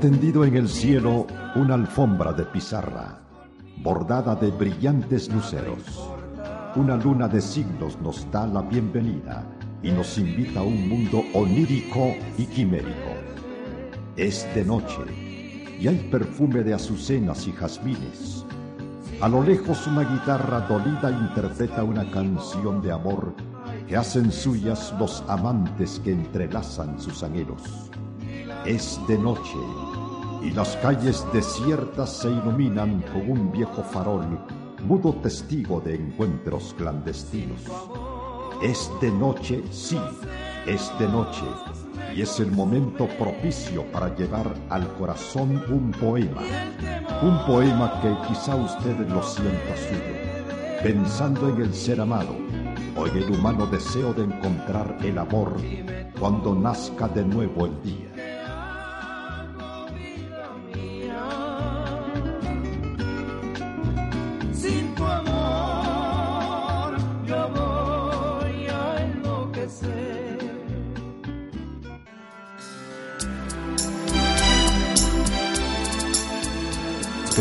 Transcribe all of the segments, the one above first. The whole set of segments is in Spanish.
tendido en el cielo una alfombra de pizarra, bordada de brillantes luceros. Una luna de signos nos da la bienvenida y nos invita a un mundo onírico y quimérico. Es de noche y hay perfume de azucenas y jazmines. A lo lejos una guitarra dolida interpreta una canción de amor que hacen suyas los amantes que entrelazan sus anhelos. Es de noche y las calles desiertas se iluminan con un viejo farol, mudo testigo de encuentros clandestinos. Es de noche, sí, es de noche, y es el momento propicio para llevar al corazón un poema, un poema que quizá usted lo sienta suyo, pensando en el ser amado o en el humano deseo de encontrar el amor cuando nazca de nuevo el día.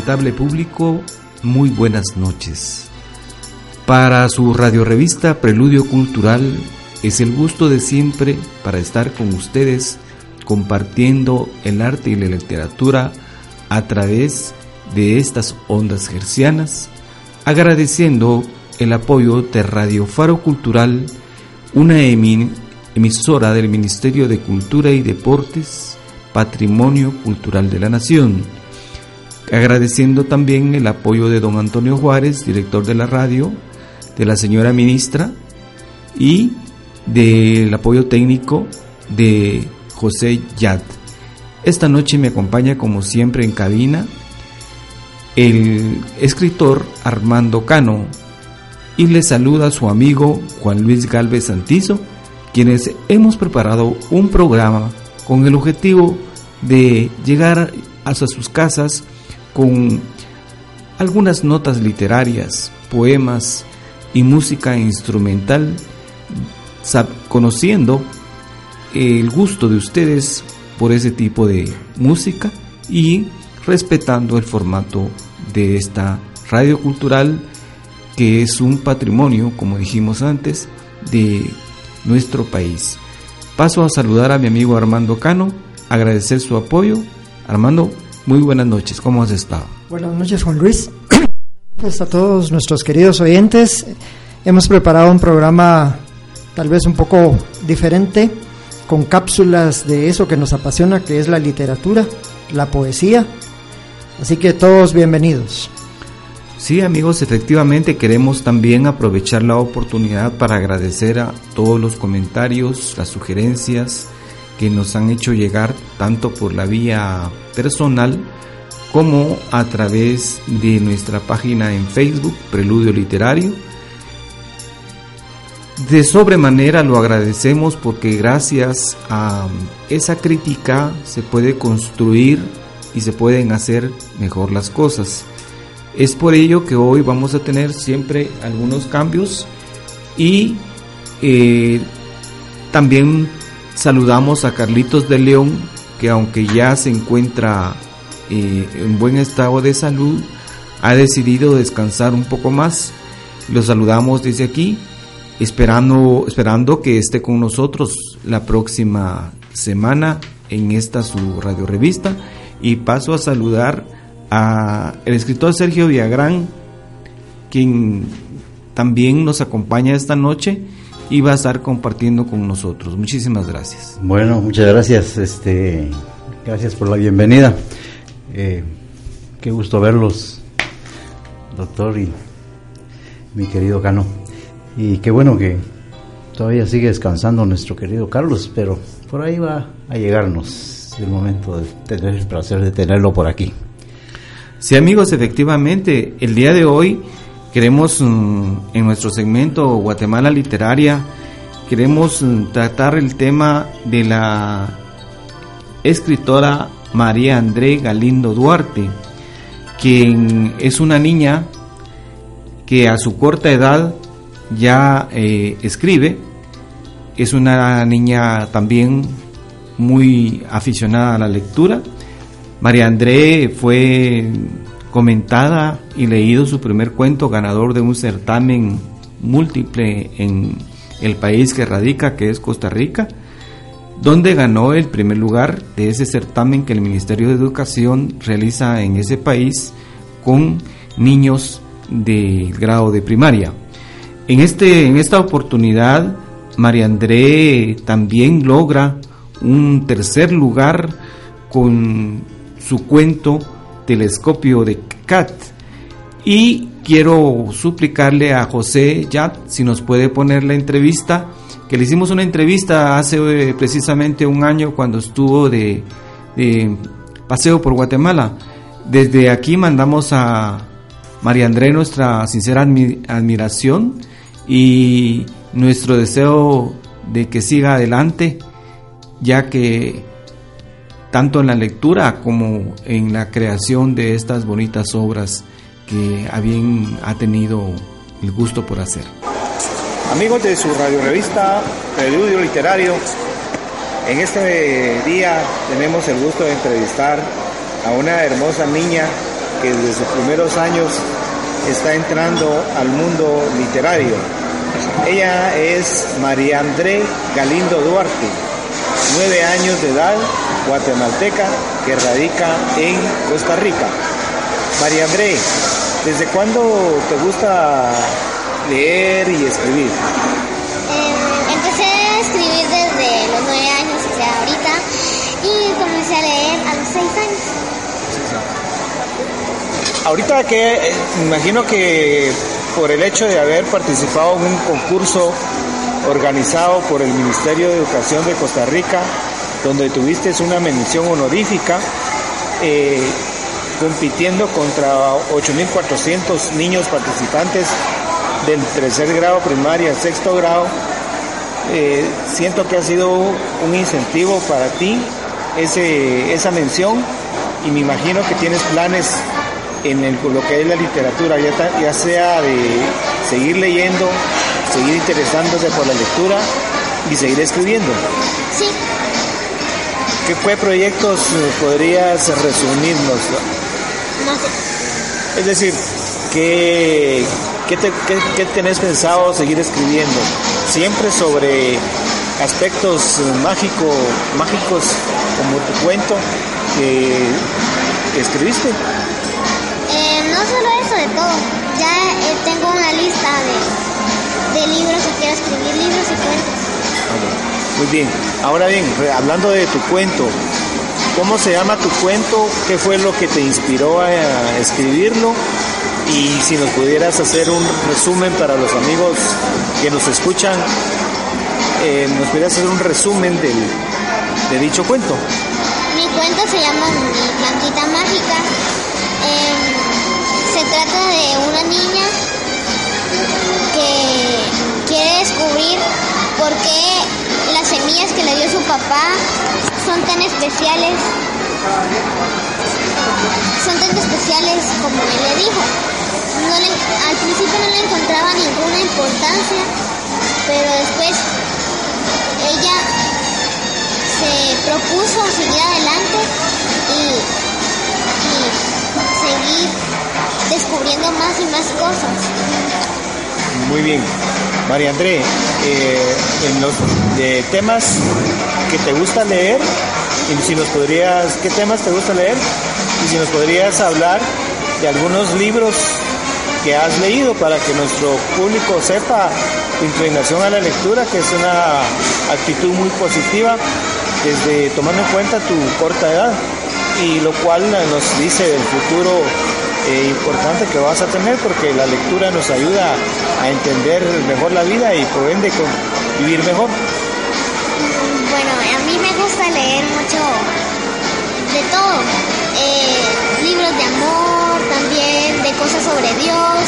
Público, muy buenas noches. Para su radiorevista Preludio Cultural es el gusto de siempre para estar con ustedes compartiendo el arte y la literatura a través de estas ondas gercianas, agradeciendo el apoyo de Radio Faro Cultural, una emi- emisora del Ministerio de Cultura y Deportes, Patrimonio Cultural de la Nación agradeciendo también el apoyo de don Antonio Juárez, director de la radio, de la señora ministra y del apoyo técnico de José Yad. Esta noche me acompaña como siempre en cabina el escritor Armando Cano y le saluda su amigo Juan Luis Galvez Santizo, quienes hemos preparado un programa con el objetivo de llegar hasta sus casas con algunas notas literarias, poemas y música instrumental, conociendo el gusto de ustedes por ese tipo de música y respetando el formato de esta radio cultural que es un patrimonio, como dijimos antes, de nuestro país. Paso a saludar a mi amigo Armando Cano, agradecer su apoyo. Armando, muy buenas noches, ¿cómo has estado? Buenas noches, Juan Luis. A todos nuestros queridos oyentes. Hemos preparado un programa tal vez un poco diferente, con cápsulas de eso que nos apasiona, que es la literatura, la poesía. Así que todos bienvenidos. Sí, amigos, efectivamente queremos también aprovechar la oportunidad para agradecer a todos los comentarios, las sugerencias que nos han hecho llegar tanto por la vía personal como a través de nuestra página en Facebook, Preludio Literario. De sobremanera lo agradecemos porque gracias a esa crítica se puede construir y se pueden hacer mejor las cosas. Es por ello que hoy vamos a tener siempre algunos cambios y eh, también saludamos a Carlitos de León, que aunque ya se encuentra eh, en buen estado de salud, ha decidido descansar un poco más. Lo saludamos desde aquí, esperando, esperando que esté con nosotros la próxima semana en esta su radio revista. Y paso a saludar a el escritor Sergio Villagrán, quien también nos acompaña esta noche y va a estar compartiendo con nosotros. Muchísimas gracias. Bueno, muchas gracias. Este, gracias por la bienvenida. Eh, qué gusto verlos, doctor y mi querido Cano. Y qué bueno que todavía sigue descansando nuestro querido Carlos, pero por ahí va a llegarnos el momento de tener el placer de tenerlo por aquí. Sí, amigos, efectivamente, el día de hoy queremos mm, en nuestro segmento Guatemala Literaria, queremos mm, tratar el tema de la escritora María André Galindo Duarte, quien es una niña que a su corta edad ya eh, escribe, es una niña también muy aficionada a la lectura. María André fue comentada y leído su primer cuento ganador de un certamen múltiple en el país que radica, que es Costa Rica, donde ganó el primer lugar de ese certamen que el Ministerio de Educación realiza en ese país con niños del grado de primaria. En, este, en esta oportunidad, María André también logra un tercer lugar con su cuento Telescopio de Cat. Y quiero suplicarle a José Yat si nos puede poner la entrevista, que le hicimos una entrevista hace eh, precisamente un año cuando estuvo de, de paseo por Guatemala. Desde aquí mandamos a María André nuestra sincera admiración y nuestro deseo de que siga adelante, ya que tanto en la lectura como en la creación de estas bonitas obras que ha tenido el gusto por hacer. Amigos de su radio revista Preludio Literario, en este día tenemos el gusto de entrevistar a una hermosa niña que desde sus primeros años está entrando al mundo literario. Ella es María André Galindo Duarte, nueve años de edad, guatemalteca, que radica en Costa Rica. María André, ¿desde cuándo te gusta leer y escribir? Eh, empecé a escribir desde los nueve años, o sea, ahorita, y comencé a leer a los seis años. Ahorita que eh, imagino que por el hecho de haber participado en un concurso organizado por el Ministerio de Educación de Costa Rica, donde tuviste una mención honorífica, eh, compitiendo contra 8.400 niños participantes del tercer grado primaria, sexto grado. Eh, siento que ha sido un incentivo para ti ese, esa mención y me imagino que tienes planes en lo que es la literatura, ya, ya sea de seguir leyendo, seguir interesándose por la lectura y seguir escribiendo. Sí. ¿Qué, proyectos eh, podrías resumirnos? No sé. Es decir, ¿qué, qué, tenés pensado seguir escribiendo? Siempre sobre aspectos mágico, mágicos como tu cuento que, escribiste. Eh, no solo eso, de todo. Ya eh, tengo una lista de, de libros que quiero escribir, libros y cuentos. Muy bien. Ahora bien, hablando de tu cuento, ¿cómo se llama tu cuento? ¿Qué fue lo que te inspiró a escribirlo? Y si nos pudieras hacer un resumen para los amigos que nos escuchan, eh, nos pudieras hacer un resumen del, de dicho cuento. Mi cuento se llama Mi plantita mágica. Em, se trata de una niña que quiere descubrir por qué semillas que le dio su papá son tan especiales, son tan especiales como él le dijo. al principio no le encontraba ninguna importancia, pero después ella se propuso seguir adelante y, y seguir descubriendo más y más cosas. Muy bien. María André, eh, en los de temas que te gusta leer, y si nos podrías, ¿qué temas te gusta leer? Y si nos podrías hablar de algunos libros que has leído para que nuestro público sepa tu inclinación a la lectura, que es una actitud muy positiva desde tomando en cuenta tu corta edad y lo cual nos dice el futuro eh, importante que vas a tener porque la lectura nos ayuda a entender mejor la vida y por ende vivir mejor. Bueno, a mí me gusta leer mucho de todo. Eh, libros de amor también, de cosas sobre Dios,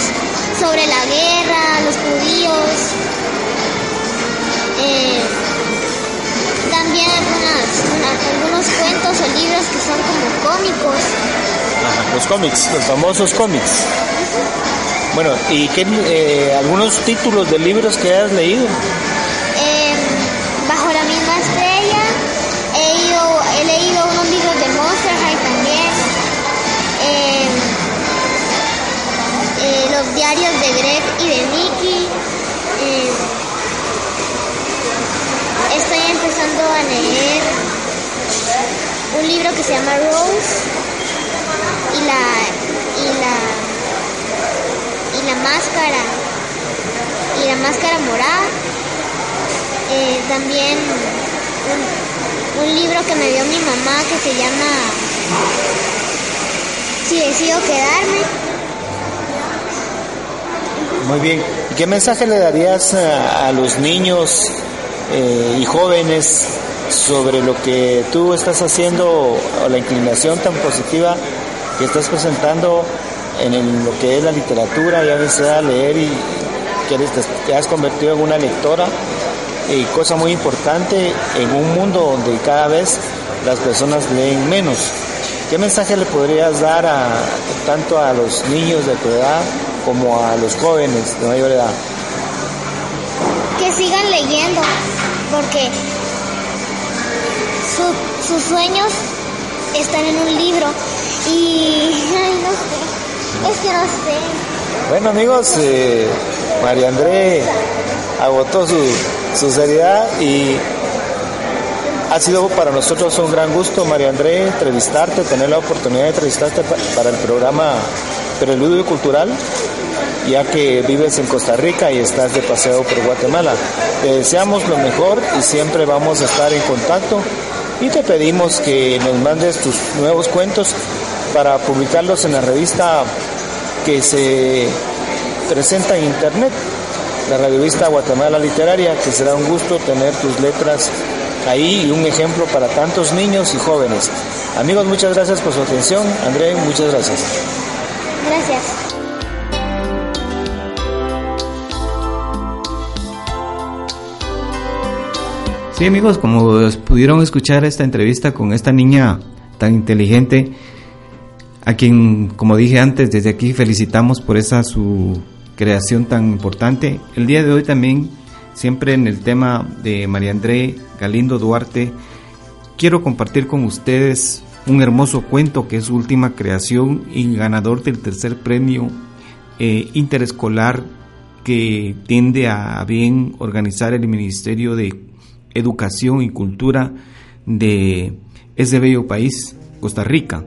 sobre la guerra, los judíos. Eh, también algunos cuentos o libros que son como cómicos. Los cómics, los famosos cómics. Bueno, ¿y qué, eh, algunos títulos de libros que has leído? Eh, bajo la misma estrella he, leído unos libros de Monster High también. Eh, eh, los diarios de Greg y de Nicky. Eh, estoy empezando a leer un libro que se llama Rose y la y la y la máscara y la máscara morada. Eh, también un, libro que me dio mi mamá que se llama Si decido quedarme. Muy bien. ¿Y qué mensaje le darías a, a los niños eh, y jóvenes sobre lo que tú estás haciendo o la inclinación tan positiva que estás presentando en lo que es la literatura, ya sea leer y que te has convertido en una lectora? Y cosa muy importante en un mundo donde cada vez las personas leen menos. ¿Qué mensaje le podrías dar a, tanto a los niños de tu edad como a los jóvenes de mayor edad? Que sigan leyendo, porque su- sus sueños están en un libro. Y. Ay, no. Es que no sé. Bueno amigos, eh, María André agotó su, su seriedad y ha sido para nosotros un gran gusto, María André, entrevistarte, tener la oportunidad de entrevistarte pa- para el programa Preludio Cultural, ya que vives en Costa Rica y estás de paseo por Guatemala. Te deseamos lo mejor y siempre vamos a estar en contacto y te pedimos que nos mandes tus nuevos cuentos para publicarlos en la revista que se presenta en internet, la revista Guatemala Literaria, que será un gusto tener tus letras ahí y un ejemplo para tantos niños y jóvenes. Amigos, muchas gracias por su atención. André, muchas gracias. Gracias. Sí, amigos, como pudieron escuchar esta entrevista con esta niña tan inteligente, a quien, como dije antes, desde aquí felicitamos por esa su creación tan importante. El día de hoy también, siempre en el tema de María André Galindo Duarte, quiero compartir con ustedes un hermoso cuento que es su última creación y ganador del tercer premio eh, interescolar que tiende a, bien organizar el Ministerio de Educación y Cultura de ese bello país, Costa Rica.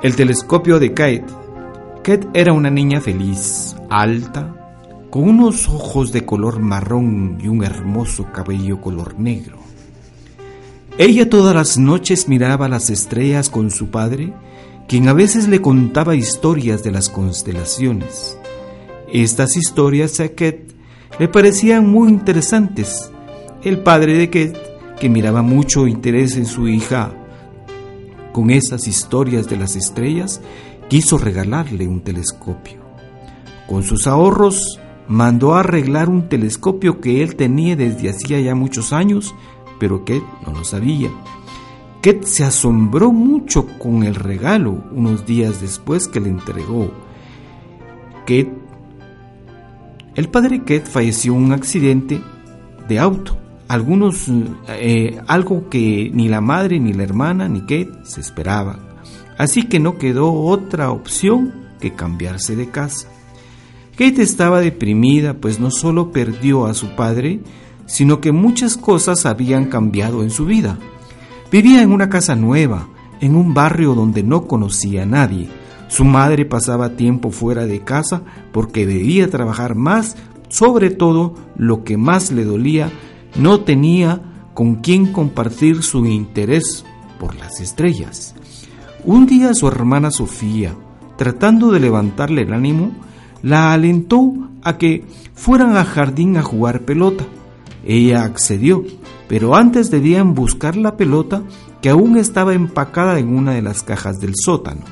El telescopio de Kate. Kate era una niña feliz, alta, con unos ojos de color marrón y un hermoso cabello color negro. Ella todas las noches miraba las estrellas con su padre, quien a veces le contaba historias de las constelaciones. Estas historias a Kate le parecían muy interesantes. El padre de Kate, que miraba mucho interés en su hija con esas historias de las estrellas, quiso regalarle un telescopio. Con sus ahorros mandó a arreglar un telescopio que él tenía desde hacía ya muchos años, pero Kate no lo sabía. Kate se asombró mucho con el regalo unos días después que le entregó. Kate, el padre Kate falleció en un accidente de auto algunos eh, algo que ni la madre ni la hermana ni Kate se esperaban. Así que no quedó otra opción que cambiarse de casa. Kate estaba deprimida pues no solo perdió a su padre, sino que muchas cosas habían cambiado en su vida. Vivía en una casa nueva, en un barrio donde no conocía a nadie. Su madre pasaba tiempo fuera de casa porque debía trabajar más, sobre todo lo que más le dolía, no tenía con quien compartir su interés por las estrellas. Un día su hermana Sofía, tratando de levantarle el ánimo, la alentó a que fueran al jardín a jugar pelota. Ella accedió, pero antes debían buscar la pelota que aún estaba empacada en una de las cajas del sótano.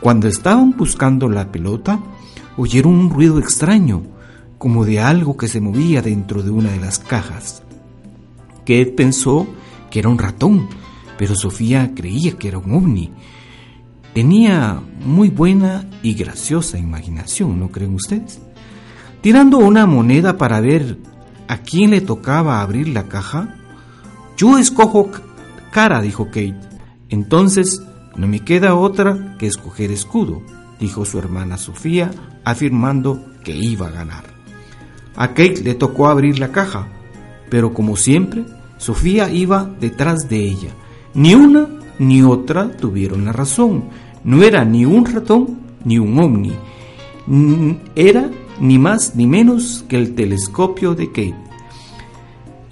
Cuando estaban buscando la pelota, oyeron un ruido extraño, como de algo que se movía dentro de una de las cajas. Kate pensó que era un ratón, pero Sofía creía que era un ovni. Tenía muy buena y graciosa imaginación, ¿no creen ustedes? Tirando una moneda para ver a quién le tocaba abrir la caja, yo escojo cara, dijo Kate. Entonces no me queda otra que escoger escudo, dijo su hermana Sofía, afirmando que iba a ganar. A Kate le tocó abrir la caja, pero como siempre, Sofía iba detrás de ella. Ni una ni otra tuvieron la razón. No era ni un ratón ni un ovni. Era ni más ni menos que el telescopio de Kate.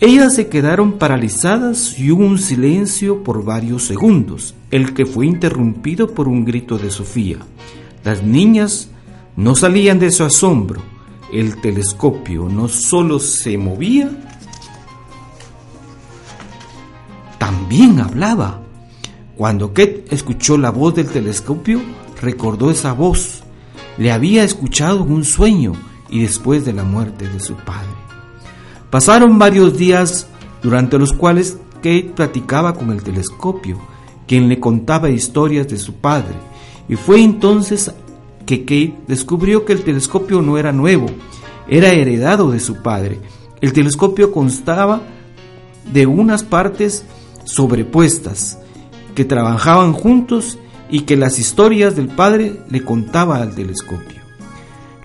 Ellas se quedaron paralizadas y hubo un silencio por varios segundos, el que fue interrumpido por un grito de Sofía. Las niñas no salían de su asombro. El telescopio no solo se movía, también hablaba. Cuando Kate escuchó la voz del telescopio, recordó esa voz. Le había escuchado en un sueño y después de la muerte de su padre. Pasaron varios días durante los cuales Kate platicaba con el telescopio, quien le contaba historias de su padre, y fue entonces que Kate descubrió que el telescopio no era nuevo, era heredado de su padre. El telescopio constaba de unas partes sobrepuestas que trabajaban juntos y que las historias del padre le contaba al telescopio.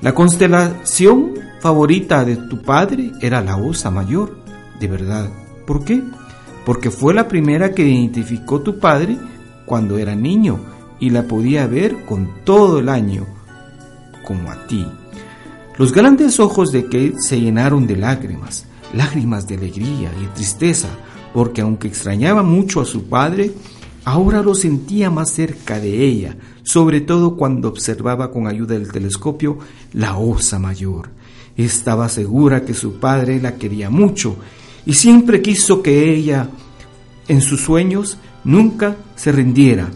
La constelación favorita de tu padre era la Osa Mayor, de verdad. ¿Por qué? Porque fue la primera que identificó tu padre cuando era niño y la podía ver con todo el año, como a ti. Los grandes ojos de Kate se llenaron de lágrimas, lágrimas de alegría y tristeza, porque aunque extrañaba mucho a su padre, ahora lo sentía más cerca de ella, sobre todo cuando observaba con ayuda del telescopio la osa mayor. Estaba segura que su padre la quería mucho y siempre quiso que ella, en sus sueños, nunca se rindiera.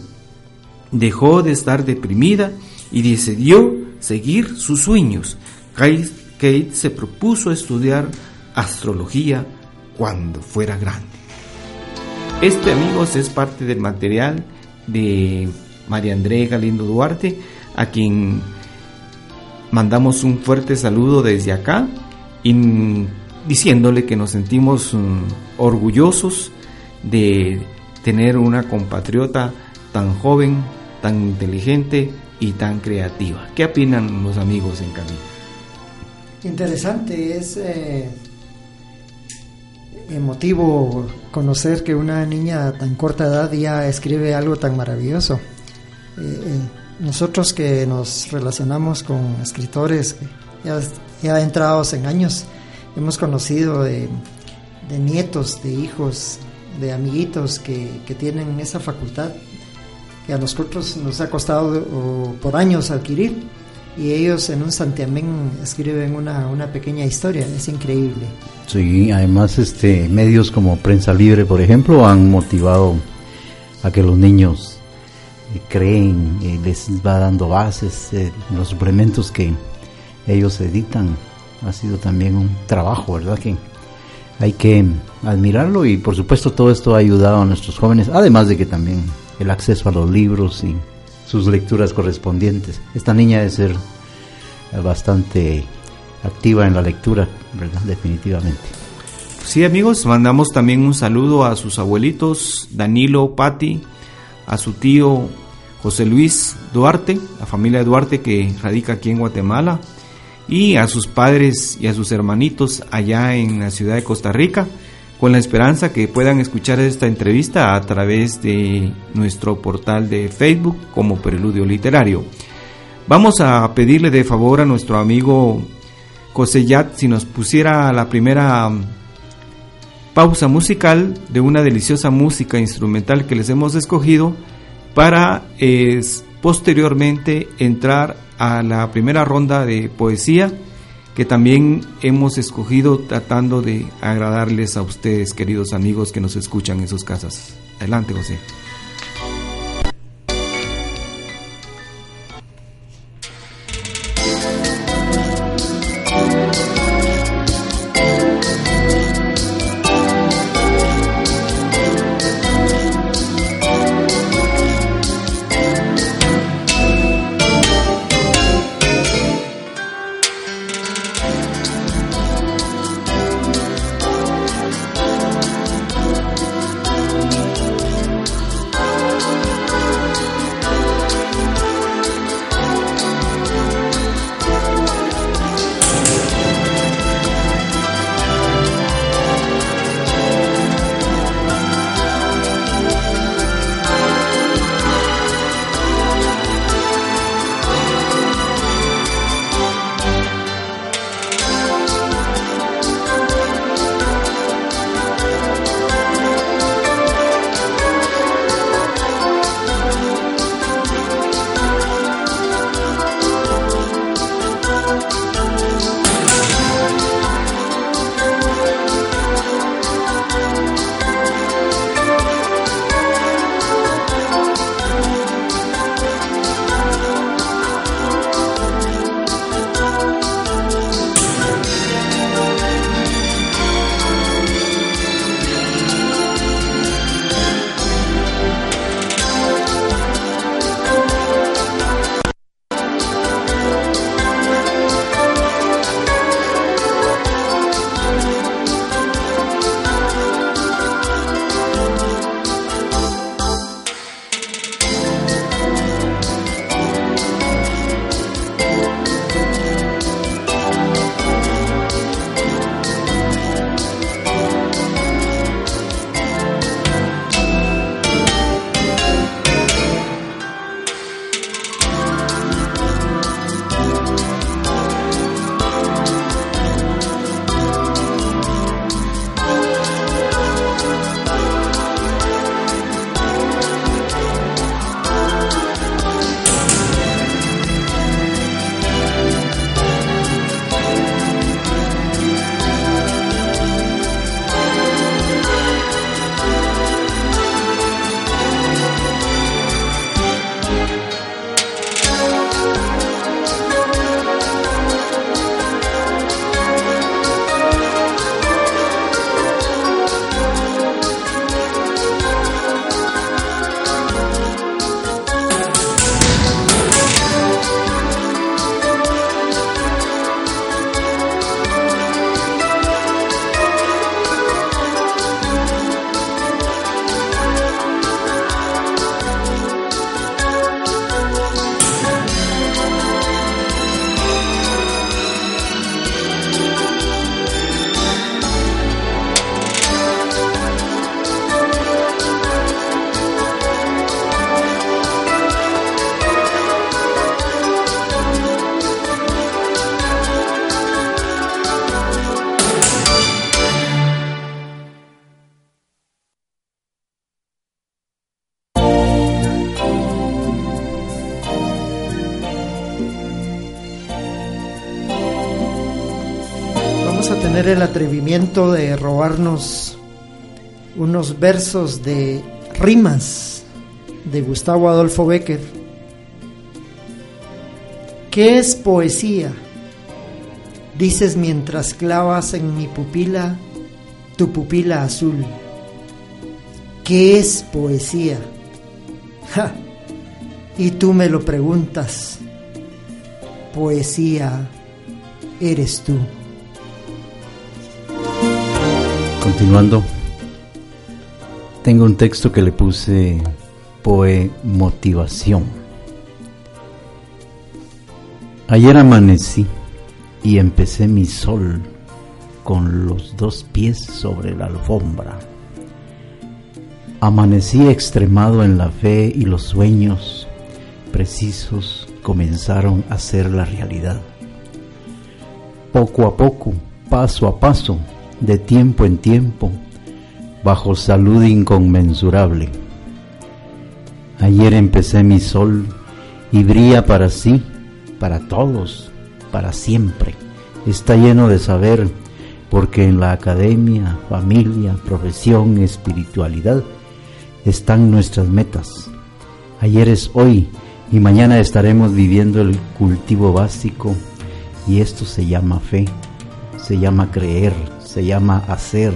Dejó de estar deprimida y decidió seguir sus sueños. Kate se propuso estudiar astrología cuando fuera grande. Este, amigos, es parte del material de María Andrea Galindo Duarte, a quien mandamos un fuerte saludo desde acá y diciéndole que nos sentimos mm, orgullosos de tener una compatriota tan joven, tan inteligente y tan creativa. ¿Qué opinan los amigos en camino? Interesante, es eh, emotivo conocer que una niña tan corta edad ya escribe algo tan maravilloso. Eh, eh, nosotros que nos relacionamos con escritores ya, ya entrados en años, hemos conocido de, nietos, de hijos, de amiguitos que, tienen esa facultad que a nosotros nos ha costado por años adquirir y ellos en un santiamén escriben una, una pequeña historia, es increíble. Sí, además este medios como Prensa Libre, por ejemplo, han motivado a que los niños creen, y les va dando bases, eh, los suplementos que ellos editan. Ha sido también un trabajo, ¿verdad? Que hay que admirarlo y por supuesto todo esto ha ayudado a nuestros jóvenes, además de que también el acceso a los libros y sus lecturas correspondientes. Esta niña debe ser bastante activa en la lectura, ¿verdad? Definitivamente. Sí, amigos, mandamos también un saludo a sus abuelitos, Danilo, Patti, a su tío José Luis Duarte, la familia Duarte que radica aquí en Guatemala, y a sus padres y a sus hermanitos allá en la ciudad de Costa Rica, con la esperanza que puedan escuchar esta entrevista a través de nuestro portal de Facebook como Preludio Literario. Vamos a pedirle de favor a nuestro amigo Cosellat si nos pusiera la primera um, pausa musical de una deliciosa música instrumental que les hemos escogido para posteriormente entrar a la primera ronda de poesía que también hemos escogido tratando de agradarles a ustedes, queridos amigos que nos escuchan en sus casas. Adelante, José. El atrevimiento de robarnos unos versos de rimas de Gustavo Adolfo Becker. ¿Qué es poesía? Dices mientras clavas en mi pupila tu pupila azul. ¿Qué es poesía? Y tú me lo preguntas. Poesía eres tú. Continuando, tengo un texto que le puse Poe Motivación. Ayer amanecí y empecé mi sol con los dos pies sobre la alfombra. Amanecí extremado en la fe y los sueños precisos comenzaron a ser la realidad. Poco a poco, paso a paso, de tiempo en tiempo, bajo salud inconmensurable. Ayer empecé mi sol y brilla para sí, para todos, para siempre. Está lleno de saber, porque en la academia, familia, profesión, espiritualidad, están nuestras metas. Ayer es hoy y mañana estaremos viviendo el cultivo básico y esto se llama fe, se llama creer, se llama hacer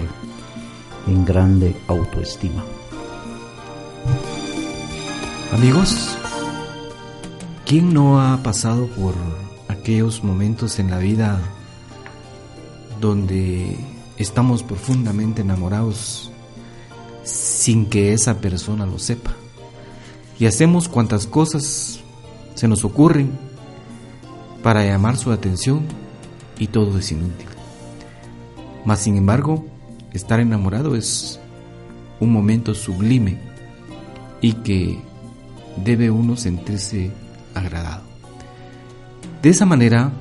en grande autoestima. Amigos, ¿quién no ha pasado por aquellos momentos en la vida donde estamos profundamente enamorados sin que esa persona lo sepa? Y hacemos cuantas cosas se nos ocurren para llamar su atención y todo es inútil. Mas sin embargo, estar enamorado es un momento sublime y que debe uno sentirse agradado. De esa manera,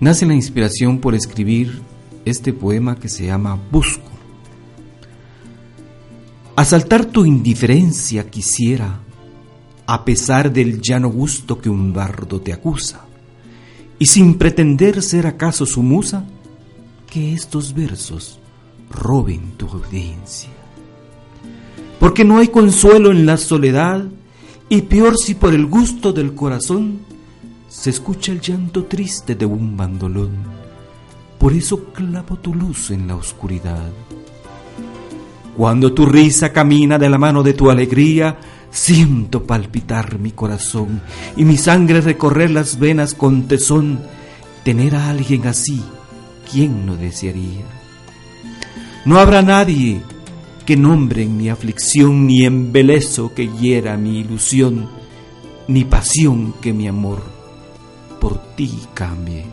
nace la inspiración por escribir este poema que se llama Busco. Asaltar tu indiferencia quisiera, a pesar del llano gusto que un bardo te acusa, y sin pretender ser acaso su musa, que estos versos roben tu audiencia. Porque no hay consuelo en la soledad, y peor si por el gusto del corazón se escucha el llanto triste de un bandolón. Por eso clavo tu luz en la oscuridad. Cuando tu risa camina de la mano de tu alegría, siento palpitar mi corazón y mi sangre recorrer las venas con tesón. Tener a alguien así, ¿quién no desearía? No habrá nadie que nombre en mi aflicción, ni embelezo que hiera mi ilusión, ni pasión que mi amor por ti cambie.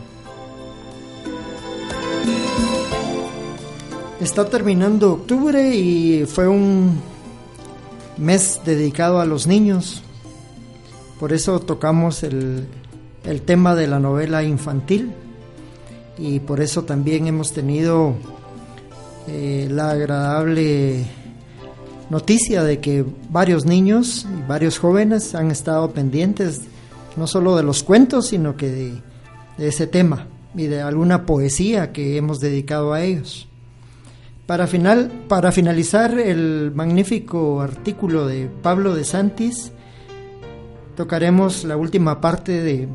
Está terminando octubre y fue un mes dedicado a los niños. Por eso tocamos el, el tema de la novela infantil y por eso también hemos tenido eh, la agradable noticia de que varios niños y varios jóvenes han estado pendientes no solo de los cuentos, sino que de, de ese tema y de alguna poesía que hemos dedicado a ellos. Para, final, para finalizar el magnífico artículo de Pablo de Santis, tocaremos la última parte de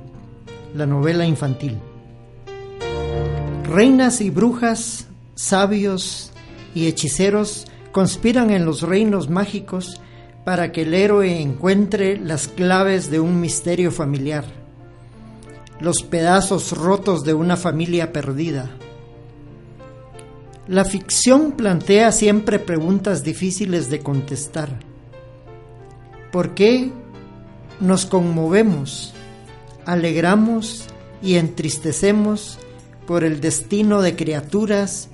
la novela infantil. Reinas y brujas, sabios y hechiceros conspiran en los reinos mágicos para que el héroe encuentre las claves de un misterio familiar, los pedazos rotos de una familia perdida la ficción plantea siempre preguntas difíciles de contestar. ¿Por qué nos conmovemos, alegramos y entristecemos por el destino de criaturas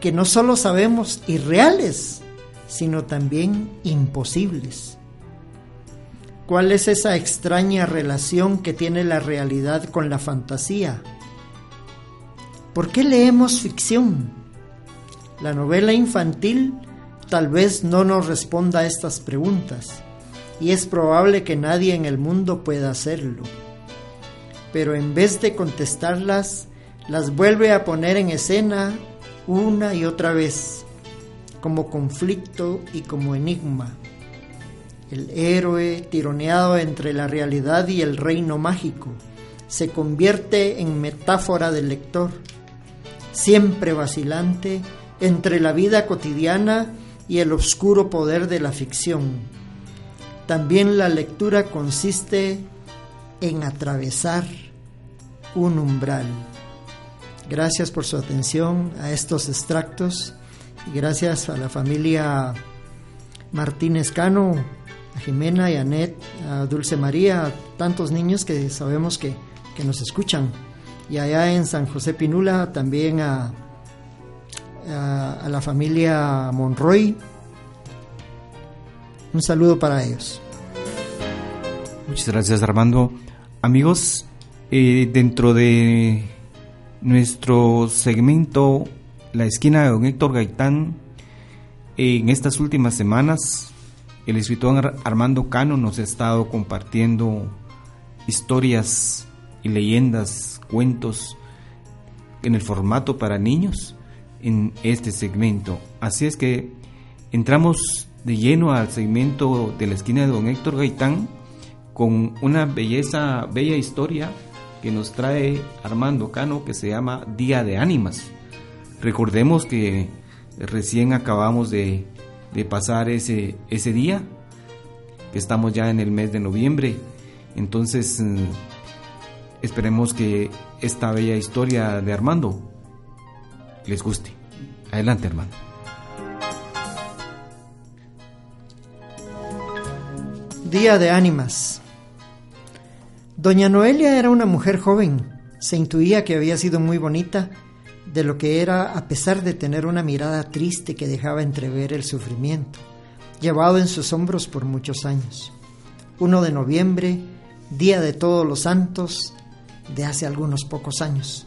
que no solo sabemos irreales, sino también imposibles? ¿Cuál es esa extraña relación que tiene la realidad con la fantasía? ¿Por qué leemos ficción? La novela infantil tal vez no nos responda a estas preguntas y es probable que nadie en el mundo pueda hacerlo. Pero en vez de contestarlas, las vuelve a poner en escena una y otra vez, como conflicto y como enigma. El héroe, tironeado entre la realidad y el reino mágico, se convierte en metáfora del lector siempre vacilante entre la vida cotidiana y el oscuro poder de la ficción. También la lectura consiste en atravesar un umbral. Gracias por su atención a estos extractos y gracias a la familia Martínez Cano, a Jimena y a Anet, a Dulce María, a tantos niños que sabemos que, que nos escuchan. Y allá en San José Pinula también a, a, la familia Monroy. Un saludo para ellos. Muchas gracias Armando. Amigos, eh, dentro de nuestro segmento La esquina de don Héctor Gaitán, en estas últimas semanas el escritor Armando Cano nos ha estado compartiendo historias y leyendas, cuentos en el formato para niños en este segmento. Así es que entramos de lleno al segmento de la esquina de don Héctor Gaitán con una belleza, bella historia que nos trae Armando Cano que se llama Día de Ánimas. Recordemos que recién acabamos de, de pasar ese, ese día, que estamos ya en el mes de noviembre, entonces mm, esperemos que esta bella historia de Armando les guste. Adelante, Armando. Día de Ánimas. Doña Noelia era una mujer joven. Se intuía que había sido muy bonita, de lo que era a pesar de tener una mirada triste que dejaba entrever el sufrimiento, llevado en sus hombros por muchos años. 1 de noviembre, día de todos los santos, de hace algunos pocos años.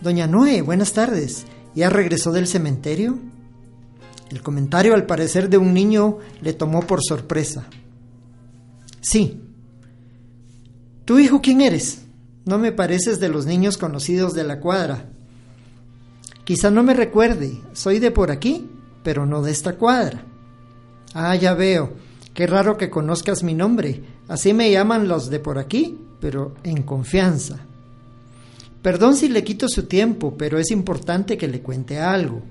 Doña Noé, buenas tardes. ¿Ya regresó del cementerio? El comentario al parecer de un niño le tomó por sorpresa. Sí. ¿Tu hijo quién eres? No me pareces de los niños conocidos de la cuadra. Quizá no me recuerde, soy de por aquí, pero no de esta cuadra. Ah, ya veo. Qué raro que conozcas mi nombre. Así me llaman los de por aquí, pero en confianza. Perdón si le quito su tiempo, pero es importante que le cuente algo.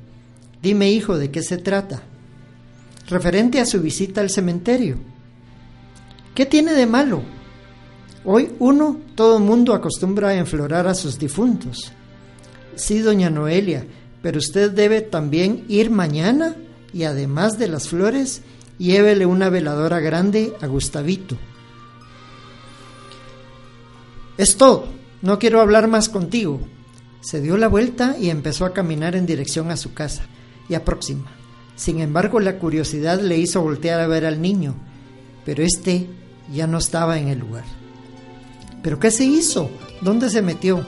Dime, hijo, ¿de qué se trata? Referente a su visita al cementerio. ¿Qué tiene de malo? Hoy uno, todo mundo acostumbra a enflorar a sus difuntos. Sí, doña Noelia, pero usted debe también ir mañana y además de las flores, llévele una veladora grande a Gustavito. Es todo, no quiero hablar más contigo. Se dio la vuelta y empezó a caminar en dirección a su casa y a próxima. Sin embargo, la curiosidad le hizo voltear a ver al niño, pero este ya no estaba en el lugar. ¿Pero qué se hizo? ¿Dónde se metió?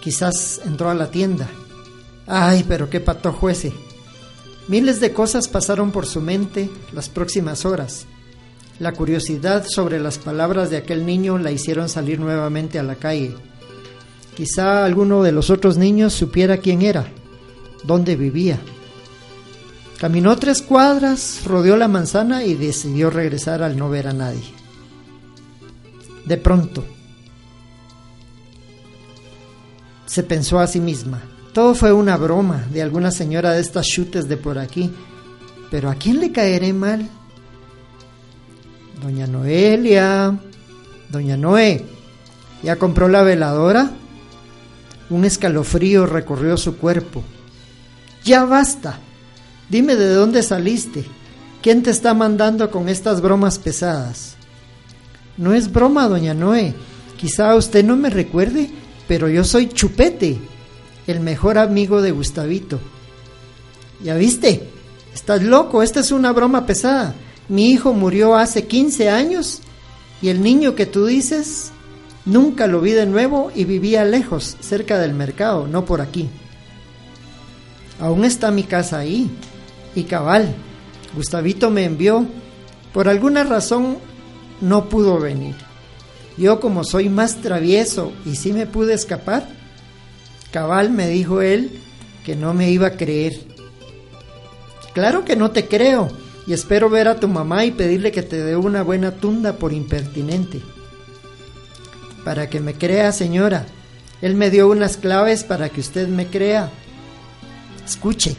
Quizás entró a la tienda. Ay, pero qué patojo ese. Miles de cosas pasaron por su mente las próximas horas. La curiosidad sobre las palabras de aquel niño la hicieron salir nuevamente a la calle. Quizá alguno de los otros niños supiera quién era, dónde vivía. Caminó tres cuadras, rodeó la manzana y decidió regresar al no ver a nadie. De pronto, se pensó a sí misma, todo fue una broma de alguna señora de estas chutes de por aquí, pero ¿a quién le caeré mal? Doña Noelia, Doña Noé, ¿ya compró la veladora? Un escalofrío recorrió su cuerpo. Ya basta. Dime de dónde saliste. ¿Quién te está mandando con estas bromas pesadas? No es broma, doña Noé. Quizá usted no me recuerde, pero yo soy Chupete, el mejor amigo de Gustavito. ¿Ya viste? Estás loco, esta es una broma pesada. Mi hijo murió hace 15 años y el niño que tú dices nunca lo vi de nuevo y vivía lejos, cerca del mercado, no por aquí. Aún está mi casa ahí y cabal. Gustavito me envió. Por alguna razón no pudo venir. Yo como soy más travieso y sí me pude escapar, cabal me dijo él que no me iba a creer. Claro que no te creo y espero ver a tu mamá y pedirle que te dé una buena tunda por impertinente. Para que me crea, señora. Él me dio unas claves para que usted me crea. Escuche.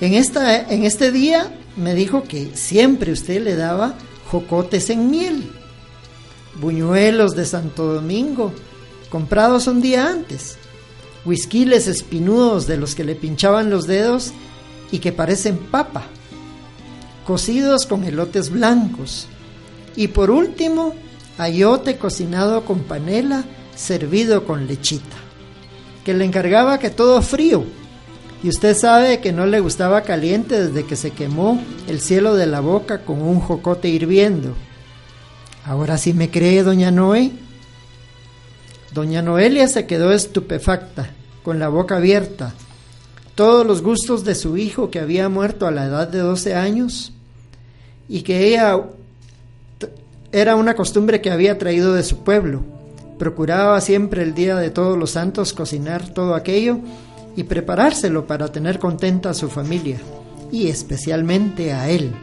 En, esta, en este día me dijo que siempre usted le daba jocotes en miel, buñuelos de Santo Domingo comprados un día antes. Whiskyles espinudos de los que le pinchaban los dedos y que parecen papa, cocidos con elotes blancos. Y por último, ayote cocinado con panela, servido con lechita, que le encargaba que todo frío. Y usted sabe que no le gustaba caliente desde que se quemó el cielo de la boca con un jocote hirviendo. Ahora sí me cree, doña Noé. Doña Noelia se quedó estupefacta, con la boca abierta. Todos los gustos de su hijo que había muerto a la edad de 12 años y que ella era una costumbre que había traído de su pueblo. Procuraba siempre el día de todos los santos cocinar todo aquello y preparárselo para tener contenta a su familia y especialmente a él,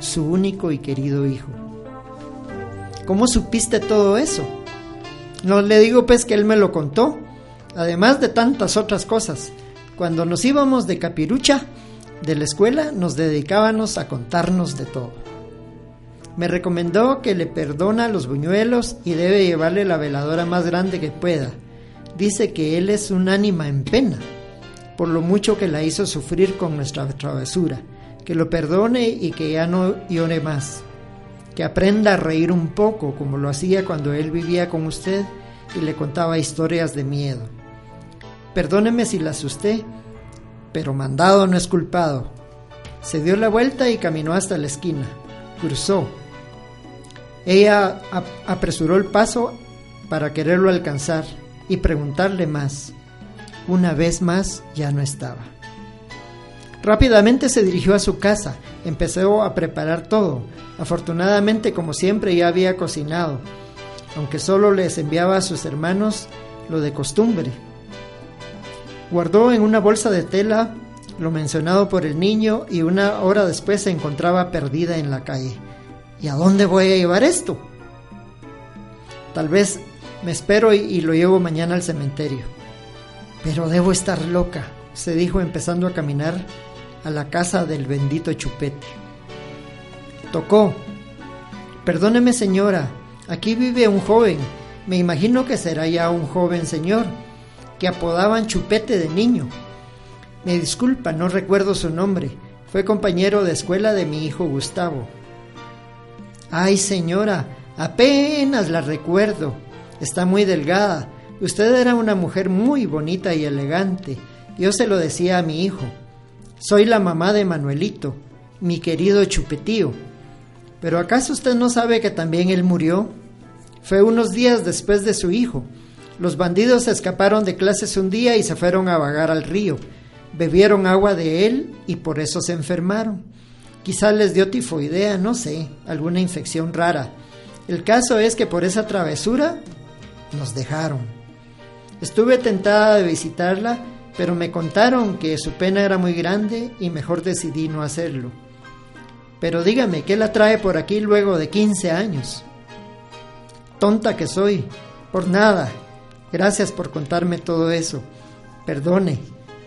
su único y querido hijo. ¿Cómo supiste todo eso? No le digo pues que él me lo contó, además de tantas otras cosas. Cuando nos íbamos de capirucha de la escuela, nos dedicábamos a contarnos de todo. Me recomendó que le perdona los buñuelos y debe llevarle la veladora más grande que pueda. Dice que él es un ánima en pena, por lo mucho que la hizo sufrir con nuestra travesura, que lo perdone y que ya no llore más que aprenda a reír un poco como lo hacía cuando él vivía con usted y le contaba historias de miedo. Perdóneme si la asusté, pero mandado no es culpado. Se dio la vuelta y caminó hasta la esquina. Cruzó. Ella apresuró el paso para quererlo alcanzar y preguntarle más. Una vez más ya no estaba. Rápidamente se dirigió a su casa, empezó a preparar todo. Afortunadamente, como siempre, ya había cocinado, aunque solo les enviaba a sus hermanos lo de costumbre. Guardó en una bolsa de tela lo mencionado por el niño y una hora después se encontraba perdida en la calle. ¿Y a dónde voy a llevar esto? Tal vez me espero y, lo llevo mañana al cementerio. Pero debo estar loca, se dijo empezando a caminar a la casa del bendito chupete. Tocó. Perdóneme señora, aquí vive un joven, me imagino que será ya un joven señor, que apodaban chupete de niño. Me disculpa, no recuerdo su nombre, fue compañero de escuela de mi hijo Gustavo. Ay señora, apenas la recuerdo, está muy delgada, usted era una mujer muy bonita y elegante, yo se lo decía a mi hijo. Soy la mamá de Manuelito, mi querido chupetío. Pero ¿acaso usted no sabe que también él murió? Fue unos días después de su hijo. Los bandidos escaparon de clases un día y se fueron a vagar al río. Bebieron agua de él y por eso se enfermaron. Quizás les dio tifoidea, no sé, alguna infección rara. El caso es que por esa travesura nos dejaron. Estuve tentada de visitarla pero me contaron que su pena era muy grande y mejor decidí no hacerlo. Pero dígame, ¿qué la trae por aquí luego de 15 años? Tonta que soy, por nada. Gracias por contarme todo eso. Perdone,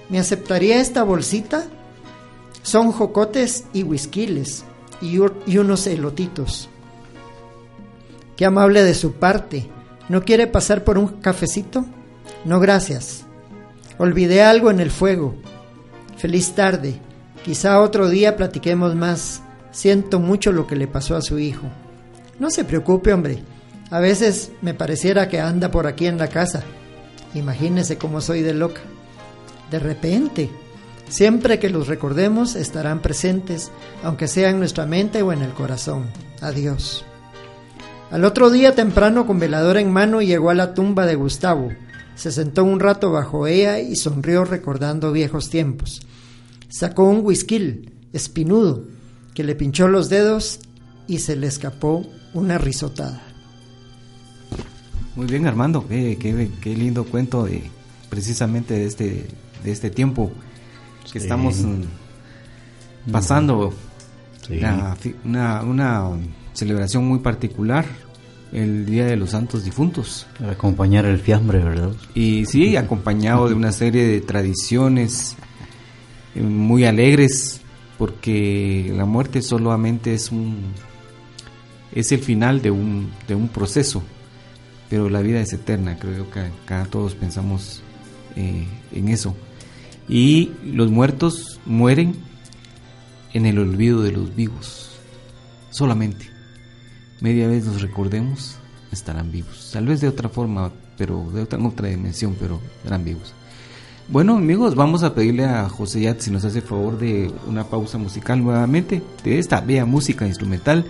¿me aceptaría esta bolsita? Son jocotes y whiskyles y, y unos elotitos. Qué amable de su parte. ¿No quiere pasar por un cafecito? No, gracias. Olvidé algo en el fuego. Feliz tarde. Quizá otro día platiquemos más. Siento mucho lo que le pasó a su hijo. No se preocupe, hombre. A veces me pareciera que anda por aquí en la casa. Imagínese cómo soy de loca. De repente, siempre que los recordemos estarán presentes, aunque sea en nuestra mente o en el corazón. Adiós. Al otro día temprano, con veladora en mano, llegó a la tumba de Gustavo. Se sentó un rato bajo ella y sonrió recordando viejos tiempos. Sacó un whisky espinudo que le pinchó los dedos y se le escapó una risotada. Muy bien Armando, qué, lindo cuento de precisamente de este, de este tiempo que estamos mm, pasando. una, una celebración muy particular el Día de los Santos Difuntos. acompañar el fiambre, ¿verdad? Y sí, acompañado de una serie de tradiciones eh, muy alegres, porque la muerte solamente es un es el final de un, de un proceso. Pero la vida es eterna, creo que acá todos pensamos eh, en eso. Y los muertos mueren en el olvido de los vivos, solamente. Media vez nos recordemos, estarán vivos. Tal vez de otra forma, pero de otra, otra dimensión, pero estarán vivos. Bueno amigos, vamos a pedirle a José Yat si nos hace favor de una pausa musical nuevamente, de esta bella música instrumental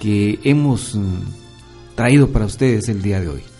que hemos mm, traído para ustedes el día de hoy.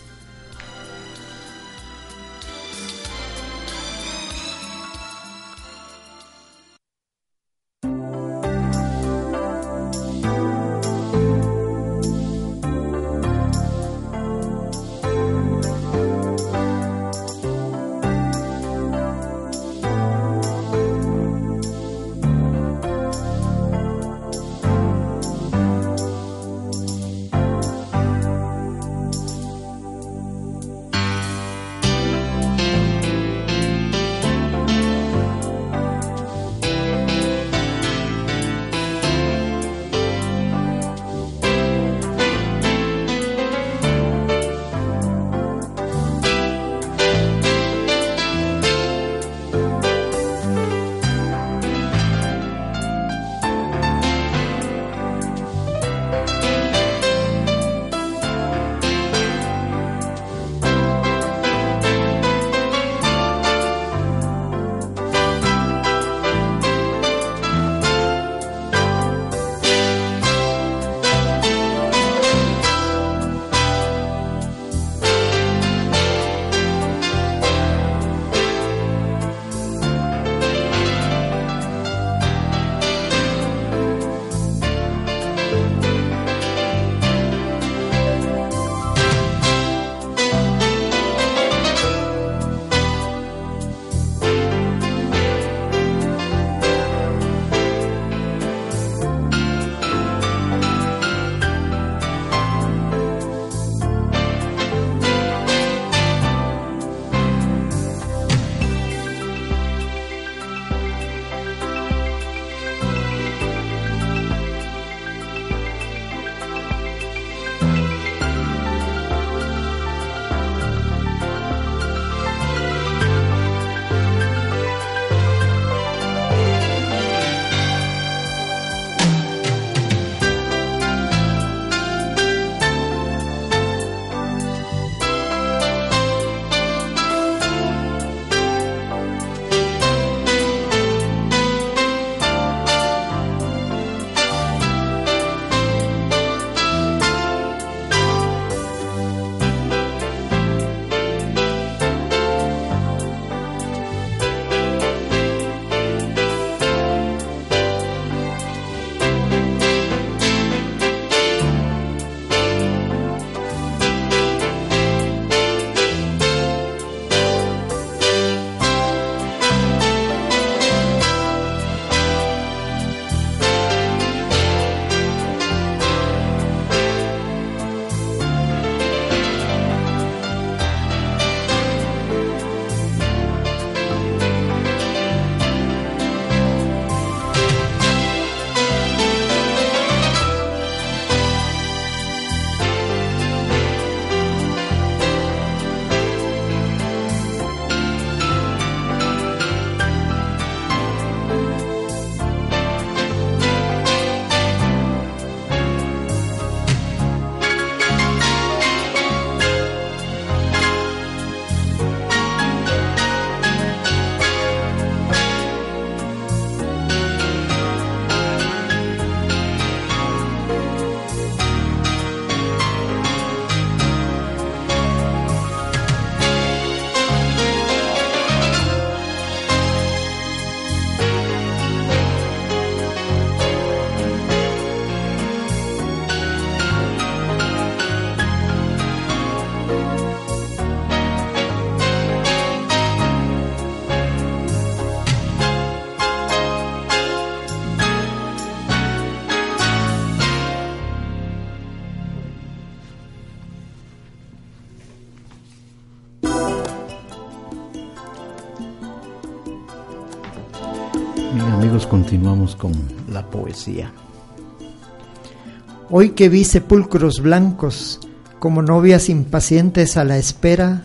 Hoy que vi sepulcros blancos, como novias impacientes a la espera,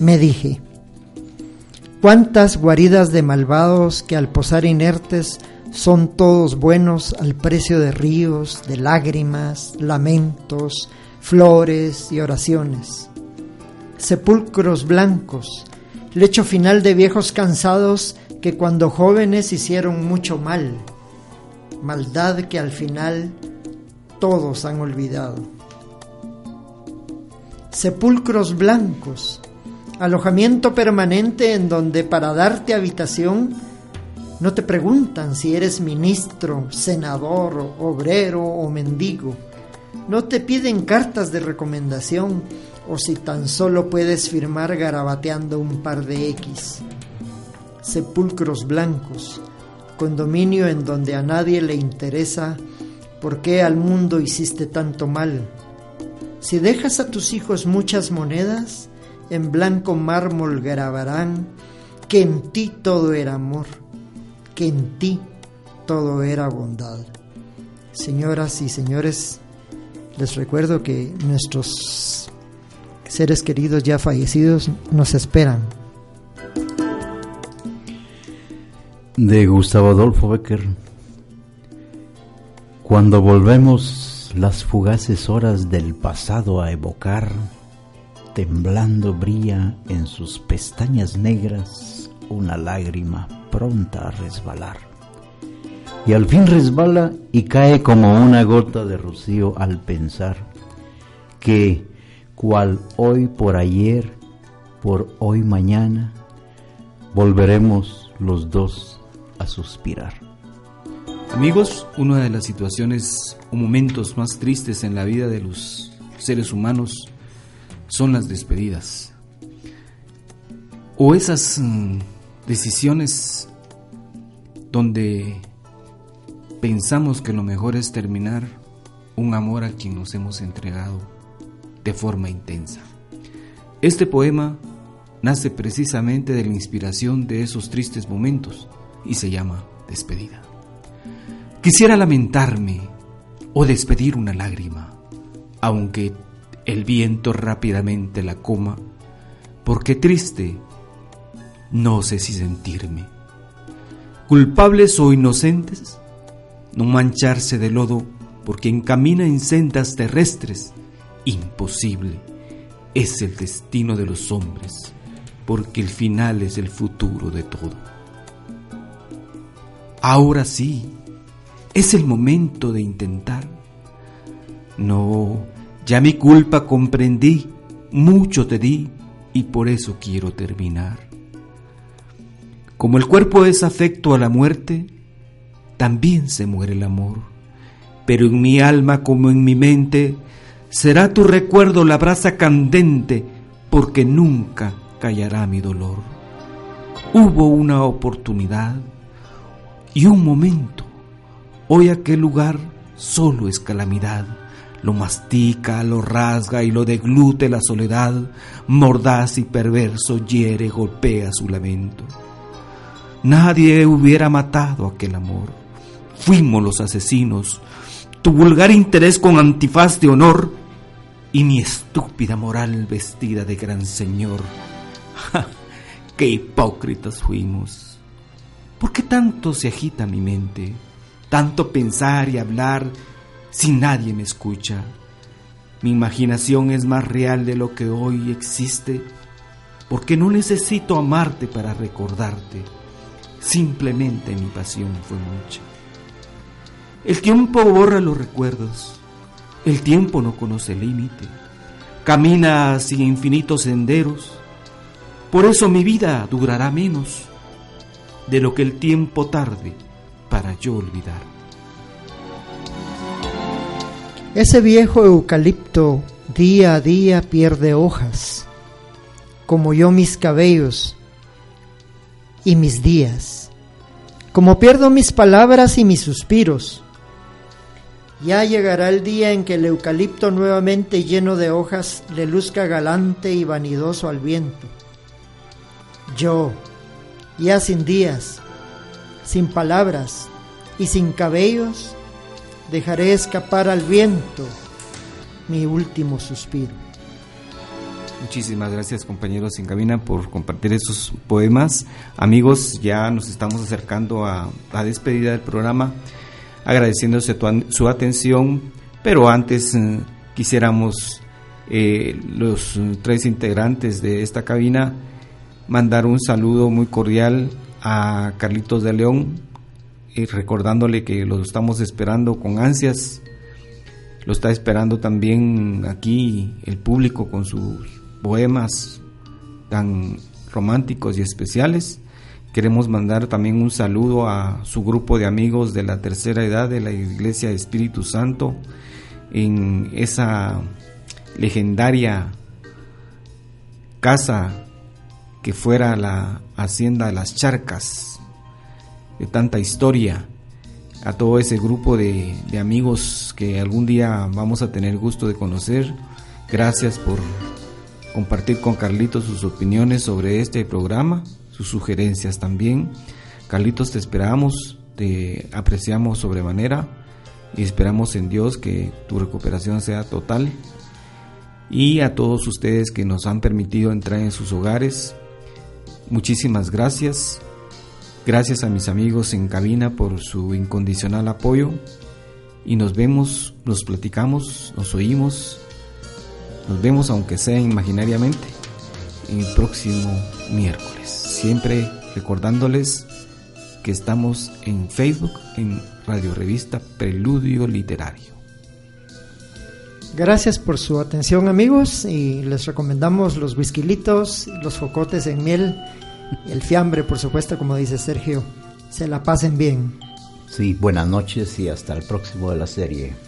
me dije, cuántas guaridas de malvados que al posar inertes son todos buenos al precio de ríos, de lágrimas, lamentos, flores y oraciones. Sepulcros blancos, lecho final de viejos cansados que cuando jóvenes hicieron mucho mal, maldad que al final todos han olvidado. Sepulcros blancos, alojamiento permanente en donde para darte habitación no te preguntan si eres ministro, senador, obrero o mendigo. No te piden cartas de recomendación o si tan solo puedes firmar garabateando un par de X. Sepulcros blancos, condominio en donde a nadie le interesa por qué al mundo hiciste tanto mal. Si dejas a tus hijos muchas monedas, en blanco mármol grabarán que en ti todo era amor que en ti todo era bondad. Señoras y señores, les recuerdo que nuestros seres queridos ya fallecidos nos esperan. De Gustavo Adolfo Becker. Cuando volvemos las fugaces horas del pasado a evocar, temblando brilla en sus pestañas negras una lágrima pronta a resbalar. Y al fin resbala y cae como una gota de rocío al pensar que, cual hoy por ayer, por hoy mañana, volveremos los dos a suspirar. Amigos, una de las situaciones o momentos más tristes en la vida de los seres humanos son las despedidas. O esas mm, decisiones donde pensamos que lo mejor es terminar un amor a quien nos hemos entregado de forma intensa. Este poema nace precisamente de la inspiración de esos tristes momentos y se llama Despedida. Quisiera lamentarme o despedir una lágrima, aunque el viento rápidamente la coma, porque triste no sé si sentirme. Culpables o inocentes, no mancharse de lodo por quien camina en sendas terrestres, imposible. Es el destino de los hombres, porque el final es el futuro de todo. Ahora sí, es el momento de intentar. No, ya mi culpa comprendí, mucho te di y por eso quiero terminar. Como el cuerpo es afecto a la muerte, también se muere el amor. Pero en mi alma como en mi mente será tu recuerdo la brasa candente, porque nunca callará mi dolor. Hubo una oportunidad y un momento. Hoy aquel lugar solo es calamidad. Lo mastica, lo rasga y lo deglute la soledad. Mordaz y perverso hiere, golpea su lamento. Nadie hubiera matado aquel amor. Fuimos los asesinos. Tu vulgar interés con antifaz de honor y mi estúpida moral vestida de gran señor. ¡Qué hipócritas fuimos! ¿Por qué tanto se agita mi mente? Tanto pensar y hablar si nadie me escucha. Mi imaginación es más real de lo que hoy existe, porque no necesito amarte para recordarte Simplemente mi pasión fue mucha. El tiempo borra los recuerdos. El tiempo no conoce límite. Camina hacia infinitos senderos. Por eso mi vida durará menos de lo que el tiempo tarde para yo olvidar. Ese viejo eucalipto día a día pierde hojas, como yo mis cabellos y mis días, como pierdo mis palabras y mis suspiros. Ya llegará el día en que el eucalipto nuevamente lleno de hojas le luzca galante y vanidoso al viento. Yo, ya sin días, sin palabras y sin cabellos, dejaré escapar al viento mi último suspiro. Muchísimas gracias compañeros en cabina por compartir esos poemas. Amigos, ya nos estamos acercando a la despedida del programa, agradeciéndose su atención, pero antes eh, quisiéramos eh, los tres integrantes de esta cabina mandar un saludo muy cordial a Carlitos de León, y recordándole que lo estamos esperando con ansias. Lo está esperando también aquí el público con sus poemas tan románticos y especiales. Queremos mandar también un saludo a su grupo de amigos de la tercera edad de la Iglesia Espíritu Santo en esa legendaria casa que fuera la hacienda de las charcas, de tanta historia, a todo ese grupo de, amigos que algún día vamos a tener gusto de conocer. Gracias por compartir con Carlitos sus opiniones sobre este programa, sus sugerencias también. Carlitos, te esperamos, te apreciamos sobremanera y esperamos en Dios que tu recuperación sea total. Y a todos ustedes que nos han permitido entrar en sus hogares, Muchísimas gracias. Gracias a mis amigos en cabina por su incondicional apoyo. Y nos vemos, nos platicamos, nos oímos. Nos vemos, aunque sea imaginariamente, el próximo miércoles. Siempre recordándoles que estamos en Facebook, en Radio Revista Preludio Literario. Gracias por su atención amigos y les recomendamos los whiskylitos, los focotes en miel, el fiambre por supuesto como dice Sergio. Se la pasen bien. Sí, buenas noches y hasta el próximo de la serie.